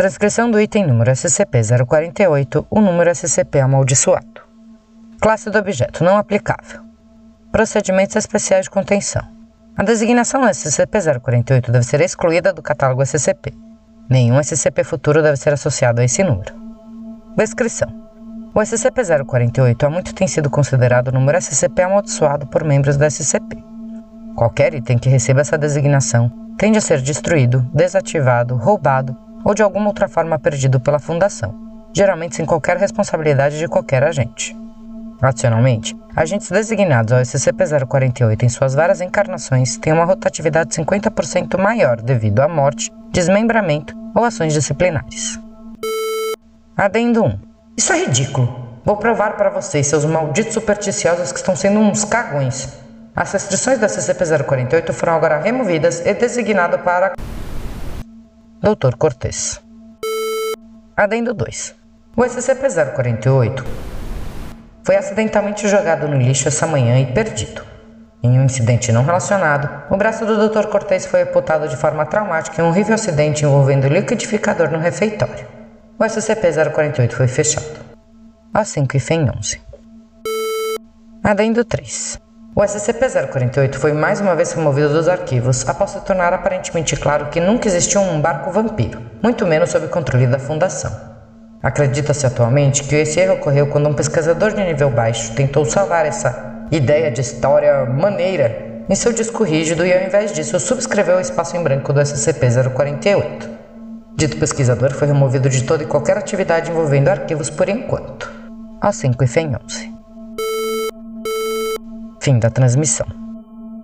Transcrição do item número SCP-048, o número SCP amaldiçoado. Classe do objeto não aplicável. Procedimentos especiais de contenção. A designação SCP-048 deve ser excluída do catálogo SCP. Nenhum SCP futuro deve ser associado a esse número. Descrição. O SCP-048 há muito tem sido considerado o número SCP amaldiçoado por membros da SCP. Qualquer item que receba essa designação tende a ser destruído, desativado, roubado ou de alguma outra forma perdido pela Fundação, geralmente sem qualquer responsabilidade de qualquer agente. Adicionalmente, agentes designados ao SCP-048 em suas várias encarnações têm uma rotatividade 50% maior devido à morte, desmembramento ou ações disciplinares. Adendo 1. Isso é ridículo. Vou provar para vocês, seus malditos supersticiosos que estão sendo uns cagões. As restrições da SCP-048 foram agora removidas e designado para Dr. Cortez. Adendo 2. O SCP-048 foi acidentalmente jogado no lixo essa manhã e perdido. Em um incidente não relacionado, o braço do Dr. Cortez foi amputado de forma traumática em um horrível acidente envolvendo liquidificador no refeitório. O SCP-048 foi fechado. Às 5 e FEM 11. Adendo 3. O SCP-048 foi mais uma vez removido dos arquivos após se tornar aparentemente claro que nunca existiu um barco vampiro, muito menos sob controle da Fundação. Acredita-se atualmente que esse erro ocorreu quando um pesquisador de nível baixo tentou salvar essa ideia de história maneira em seu disco rígido e, ao invés disso, subscreveu o espaço em branco do SCP-048. Dito pesquisador foi removido de toda e qualquer atividade envolvendo arquivos por enquanto. A 5 e FEM 11. Fim da transmissão.